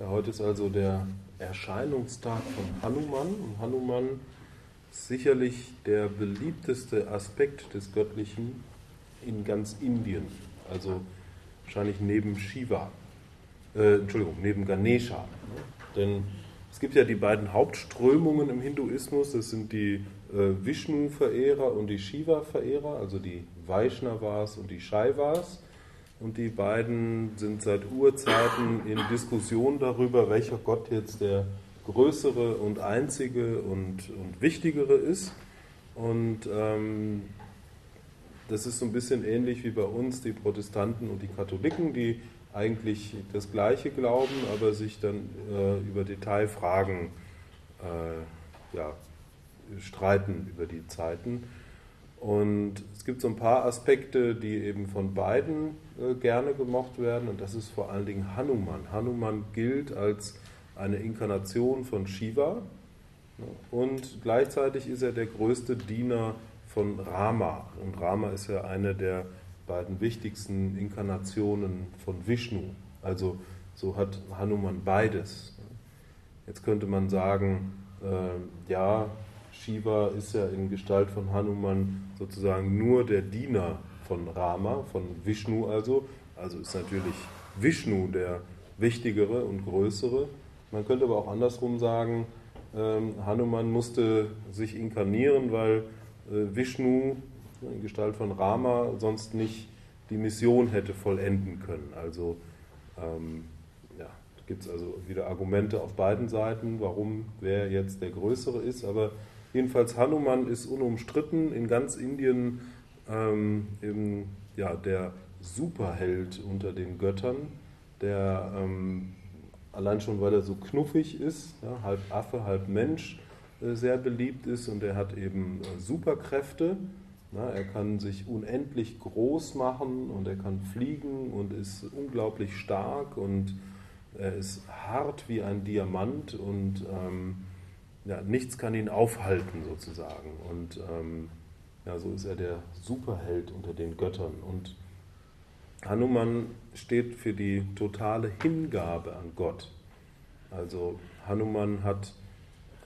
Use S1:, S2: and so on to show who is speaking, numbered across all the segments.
S1: Ja, heute ist also der Erscheinungstag von Hanuman. Und Hanuman ist sicherlich der beliebteste Aspekt des Göttlichen in ganz Indien. Also wahrscheinlich neben Shiva. Äh, Entschuldigung, neben Ganesha. Ne? Denn es gibt ja die beiden Hauptströmungen im Hinduismus. Das sind die äh, Vishnu-Verehrer und die Shiva-Verehrer, also die Vaishnavas und die Shaivas. Und die beiden sind seit Urzeiten in Diskussion darüber, welcher Gott jetzt der größere und einzige und, und wichtigere ist. Und ähm, das ist so ein bisschen ähnlich wie bei uns die Protestanten und die Katholiken, die eigentlich das Gleiche glauben, aber sich dann äh, über Detailfragen äh, ja, streiten über die Zeiten. Und es gibt so ein paar Aspekte, die eben von beiden äh, gerne gemocht werden, und das ist vor allen Dingen Hanuman. Hanuman gilt als eine Inkarnation von Shiva und gleichzeitig ist er der größte Diener von Rama. Und Rama ist ja eine der beiden wichtigsten Inkarnationen von Vishnu. Also so hat Hanuman beides. Jetzt könnte man sagen, äh, ja, Shiva ist ja in Gestalt von Hanuman sozusagen nur der Diener von Rama, von Vishnu also. Also ist natürlich Vishnu der wichtigere und größere. Man könnte aber auch andersrum sagen, ähm, Hanuman musste sich inkarnieren, weil äh, Vishnu in Gestalt von Rama sonst nicht die Mission hätte vollenden können. Also ähm, ja, gibt es also wieder Argumente auf beiden Seiten, warum wer jetzt der Größere ist, aber Jedenfalls Hanuman ist unumstritten in ganz Indien ähm, eben, ja, der Superheld unter den Göttern, der ähm, allein schon, weil er so knuffig ist, ja, halb Affe, halb Mensch, äh, sehr beliebt ist und er hat eben äh, Superkräfte. Na, er kann sich unendlich groß machen und er kann fliegen und ist unglaublich stark und er ist hart wie ein Diamant und ähm, ja, nichts kann ihn aufhalten sozusagen. Und ähm, ja, so ist er der Superheld unter den Göttern. Und Hanuman steht für die totale Hingabe an Gott. Also Hanuman hat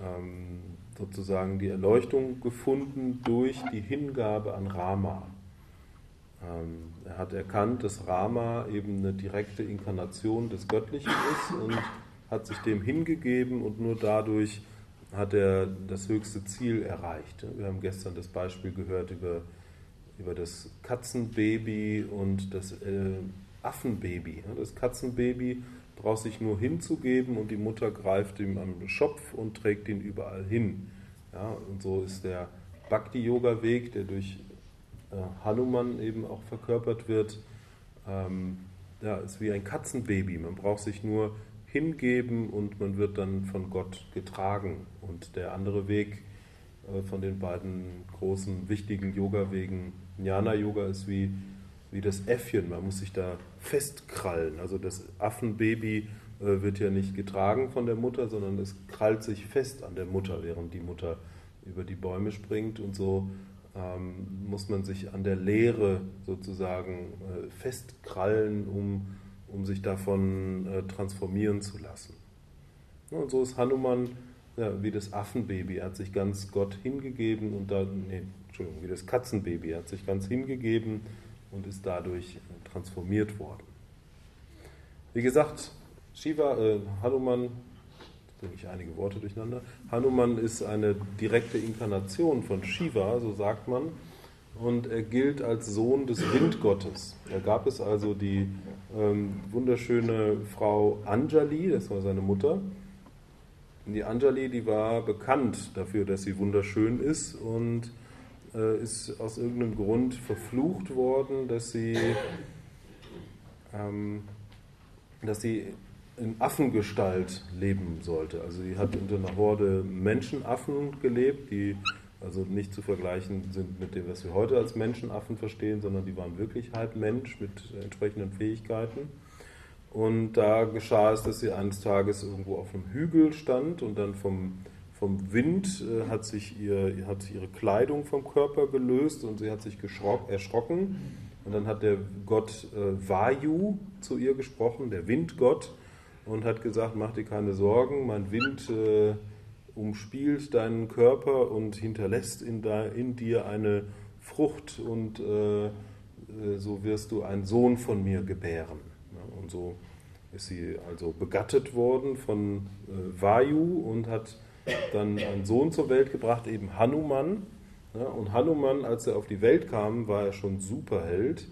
S1: ähm, sozusagen die Erleuchtung gefunden durch die Hingabe an Rama. Ähm, er hat erkannt, dass Rama eben eine direkte Inkarnation des Göttlichen ist und hat sich dem hingegeben und nur dadurch hat er das höchste Ziel erreicht. Wir haben gestern das Beispiel gehört über, über das Katzenbaby und das äh, Affenbaby. Das Katzenbaby braucht sich nur hinzugeben und die Mutter greift ihm am Schopf und trägt ihn überall hin. Ja, und so ist der Bhakti-Yoga-Weg, der durch äh, Hanuman eben auch verkörpert wird, ähm, ja, ist wie ein Katzenbaby. Man braucht sich nur hingeben und man wird dann von Gott getragen. Und der andere Weg äh, von den beiden großen, wichtigen Yoga-Wegen, Jnana-Yoga ist wie, wie das Äffchen, man muss sich da festkrallen. Also das Affenbaby äh, wird ja nicht getragen von der Mutter, sondern es krallt sich fest an der Mutter, während die Mutter über die Bäume springt und so ähm, muss man sich an der Leere sozusagen äh, festkrallen, um um sich davon äh, transformieren zu lassen. und so ist Hanuman ja, wie das Affenbaby. Er hat sich ganz Gott hingegeben und dann, nee, Entschuldigung, wie das Katzenbaby. Er hat sich ganz hingegeben und ist dadurch äh, transformiert worden. Wie gesagt, Shiva, äh, Hanuman, bringe ich einige Worte durcheinander. Hanuman ist eine direkte Inkarnation von Shiva, so sagt man, und er gilt als Sohn des Windgottes. Da gab es also die ähm, wunderschöne Frau Anjali, das war seine Mutter. Die Anjali, die war bekannt dafür, dass sie wunderschön ist und äh, ist aus irgendeinem Grund verflucht worden, dass sie, ähm, dass sie in Affengestalt leben sollte. Also sie hat unter einer Horde Menschenaffen gelebt, die also nicht zu vergleichen sind mit dem, was wir heute als Menschenaffen verstehen, sondern die waren wirklich halb Mensch mit entsprechenden Fähigkeiten. Und da geschah es, dass sie eines Tages irgendwo auf einem Hügel stand und dann vom, vom Wind äh, hat, sich ihr, hat ihre Kleidung vom Körper gelöst und sie hat sich erschrocken. Und dann hat der Gott äh, Vayu zu ihr gesprochen, der Windgott, und hat gesagt, mach dir keine Sorgen, mein Wind äh, umspielt deinen Körper und hinterlässt in, da, in dir eine Frucht und äh, äh so wirst du einen Sohn von mir gebären. Und so ist sie also begattet worden von äh, Vayu und hat dann einen Sohn zur Welt gebracht, eben Hanuman. Ja, und Hanuman, als er auf die Welt kam, war er schon Superheld.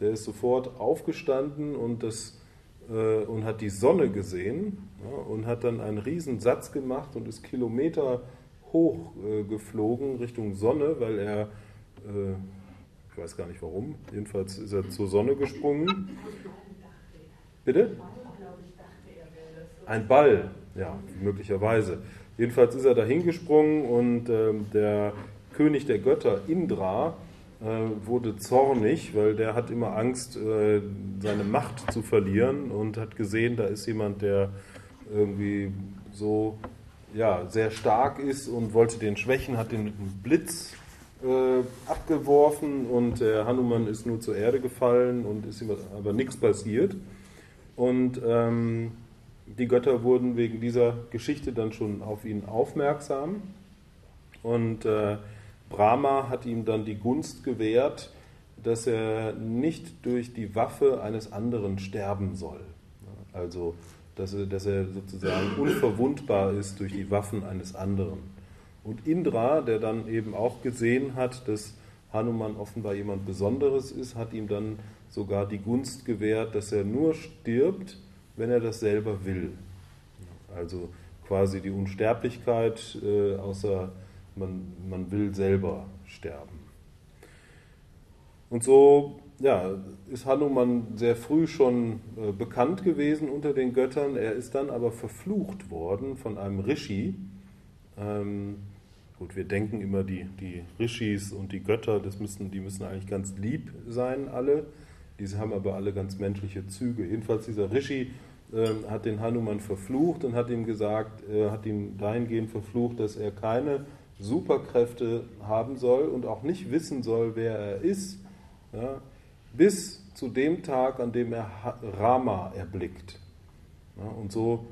S1: Der ist sofort aufgestanden und, das, äh, und hat die Sonne gesehen ja, und hat dann einen riesen Satz gemacht und ist Kilometer hoch äh, geflogen Richtung Sonne, weil er, äh, ich weiß gar nicht warum, jedenfalls ist er zur Sonne gesprungen. Bitte? Ein Ball, ja, möglicherweise. Jedenfalls ist er da hingesprungen und äh, der König der Götter, Indra, wurde zornig, weil der hat immer Angst, äh, seine Macht zu verlieren und hat gesehen, da ist jemand, der irgendwie so ja, sehr stark ist und wollte den schwächen, hat den mit einem Blitz äh, abgeworfen und der Hanuman ist nur zur Erde gefallen und ist ihm aber nichts passiert. Und ähm, die Götter wurden wegen dieser Geschichte dann schon auf ihn aufmerksam. Und äh, Brahma hat ihm dann die Gunst gewährt, dass er nicht durch die Waffe eines anderen sterben soll. Also, dass er, dass er sozusagen unverwundbar ist durch die Waffen eines anderen. Und Indra, der dann eben auch gesehen hat, dass Hanuman offenbar jemand Besonderes ist, hat ihm dann sogar die Gunst gewährt, dass er nur stirbt, wenn er das selber will. Also quasi die Unsterblichkeit, äh, außer man, man will selber sterben. Und so ja, ist Hanuman sehr früh schon äh, bekannt gewesen unter den Göttern. Er ist dann aber verflucht worden von einem Rishi. Ähm, gut, wir denken immer, die, die Rishis und die Götter, das müssen, die müssen eigentlich ganz lieb sein, alle. Diese haben aber alle ganz menschliche Züge. Jedenfalls dieser Rishi äh, hat den Hanuman verflucht und hat ihm gesagt, äh, hat ihn dahingehend verflucht, dass er keine Superkräfte haben soll und auch nicht wissen soll, wer er ist, ja, bis zu dem Tag, an dem er Rama erblickt. Ja, und so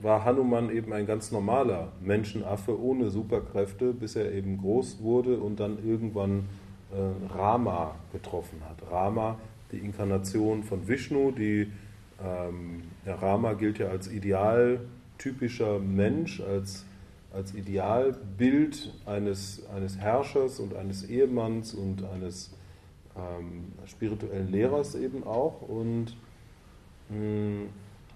S1: war Hanuman eben ein ganz normaler Menschenaffe ohne Superkräfte, bis er eben groß wurde und dann irgendwann äh, Rama getroffen hat. Rama, die Inkarnation von Vishnu, die ähm, Rama gilt ja als idealtypischer Mensch, als, als Idealbild eines, eines Herrschers und eines Ehemanns und eines ähm, spirituellen Lehrers eben auch. Und mh, hm,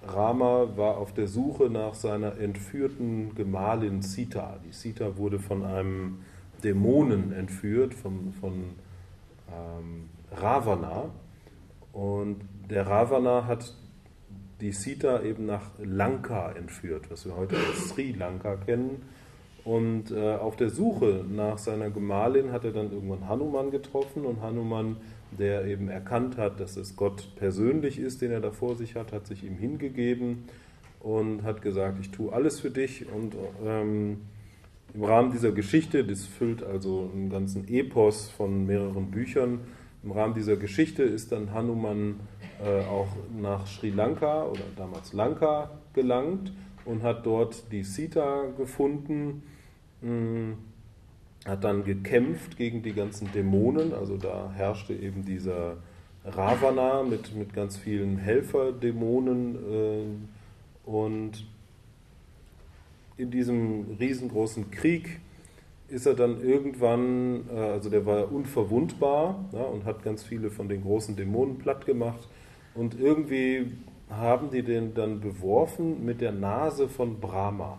S1: Rama war auf der Suche nach seiner entführten Gemahlin Sita. Die Sita wurde von einem Dämonen entführt, von, von ähm, Ravana. Und der Ravana hat die Sita eben nach Lanka entführt, was wir heute als Sri Lanka kennen. Und äh, auf der Suche nach seiner Gemahlin hat er dann irgendwann Hanuman getroffen und Hanuman, der eben erkannt hat, dass es Gott persönlich ist, den er da vor sich hat, hat sich ihm hingegeben und hat gesagt, ich tue alles für dich und ähm, im Rahmen dieser Geschichte, das füllt also einen ganzen Epos von mehreren Büchern, im Rahmen dieser Geschichte ist dann Hanuman äh, auch nach Sri Lanka oder damals Lanka gelangt und hat dort die Sita gefunden, mh, hm, hat dann gekämpft gegen die ganzen Dämonen, also da herrschte eben dieser Ravana mit, mit ganz vielen Helferdämonen äh, und in diesem riesengroßen Krieg ist er dann irgendwann, äh, also der war unverwundbar ja, und hat ganz viele von den großen Dämonen platt gemacht. Und irgendwie haben die den dann beworfen mit der Nase von Brahma.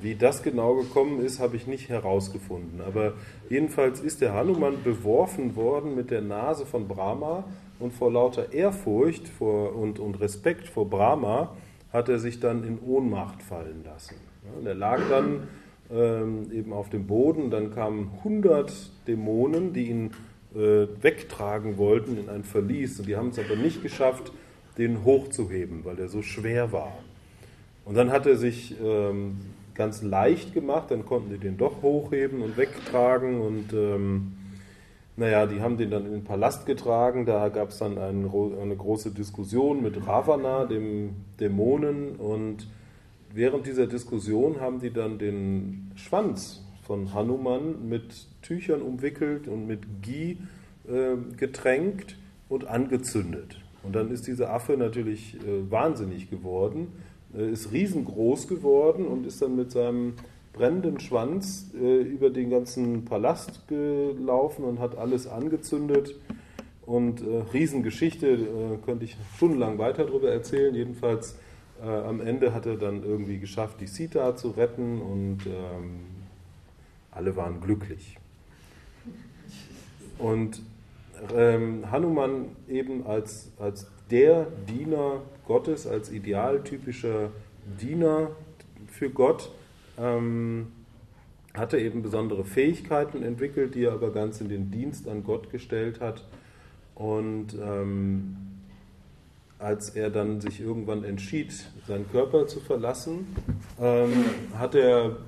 S1: Wie das genau gekommen ist, habe ich nicht herausgefunden. Aber jedenfalls ist der Hanuman beworfen worden mit der Nase von Brahma und vor lauter Ehrfurcht vor, und, und Respekt vor Brahma hat er sich dann in Ohnmacht fallen lassen. Ja, der lag dann ähm, eben auf dem Boden. Dann kamen 100 Dämonen, die ihn äh, wegtragen wollten in ein Verlies. Und die haben es aber nicht geschafft, den hochzuheben, weil er so schwer war. Und dann hat er sich ähm, ganz leicht gemacht, dann konnten die den doch hochheben und wegtragen. Und ähm, naja, die haben den dann in den Palast getragen, da gab es dann ein, eine große Diskussion mit Ravana, dem Dämonen, und während dieser Diskussion haben die dann den Schwanz von Hanuman mit Tüchern umwickelt und mit Ghee äh, getränkt und angezündet. Und dann ist dieser Affe natürlich äh, wahnsinnig geworden, äh, ist riesengroß geworden und ist dann mit seinem brennenden Schwanz äh, über den ganzen Palast gelaufen und hat alles angezündet. Und äh, Riesengeschichte, äh, könnte ich stundenlang weiter darüber erzählen. Jedenfalls äh, am Ende hat er dann irgendwie geschafft, die Sita zu retten und ähm, alle waren glücklich. Und ähm, Hanuman eben als, als der Diener Gottes, als idealtypischer Diener für Gott, ähm, hatte eben besondere Fähigkeiten entwickelt, die er aber ganz in den Dienst an Gott gestellt hat. Und ähm, als er dann sich irgendwann entschied, seinen Körper zu verlassen, ähm, hat er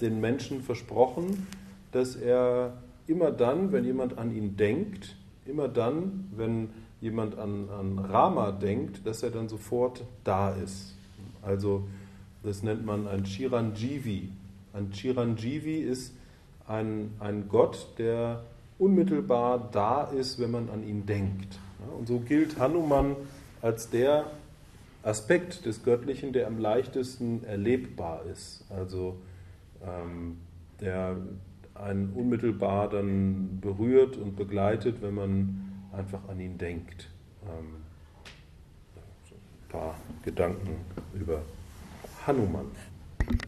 S1: den Menschen versprochen, dass er immer dann, wenn jemand an ihn denkt, immer dann, wenn jemand an, an Rama denkt, dass er dann sofort da ist. Also das nennt man ein Chiranjeevi. Ein Chiranjeevi ist ein, ein Gott, der unmittelbar da ist, wenn man an ihn denkt. Und so gilt Hanuman als der Aspekt des Göttlichen, der am leichtesten erlebbar ist. Also ähm, der einen unmittelbar dann berührt und begleitet, wenn man einfach an ihn denkt. Ähm, ein paar Gedanken über Hanuman.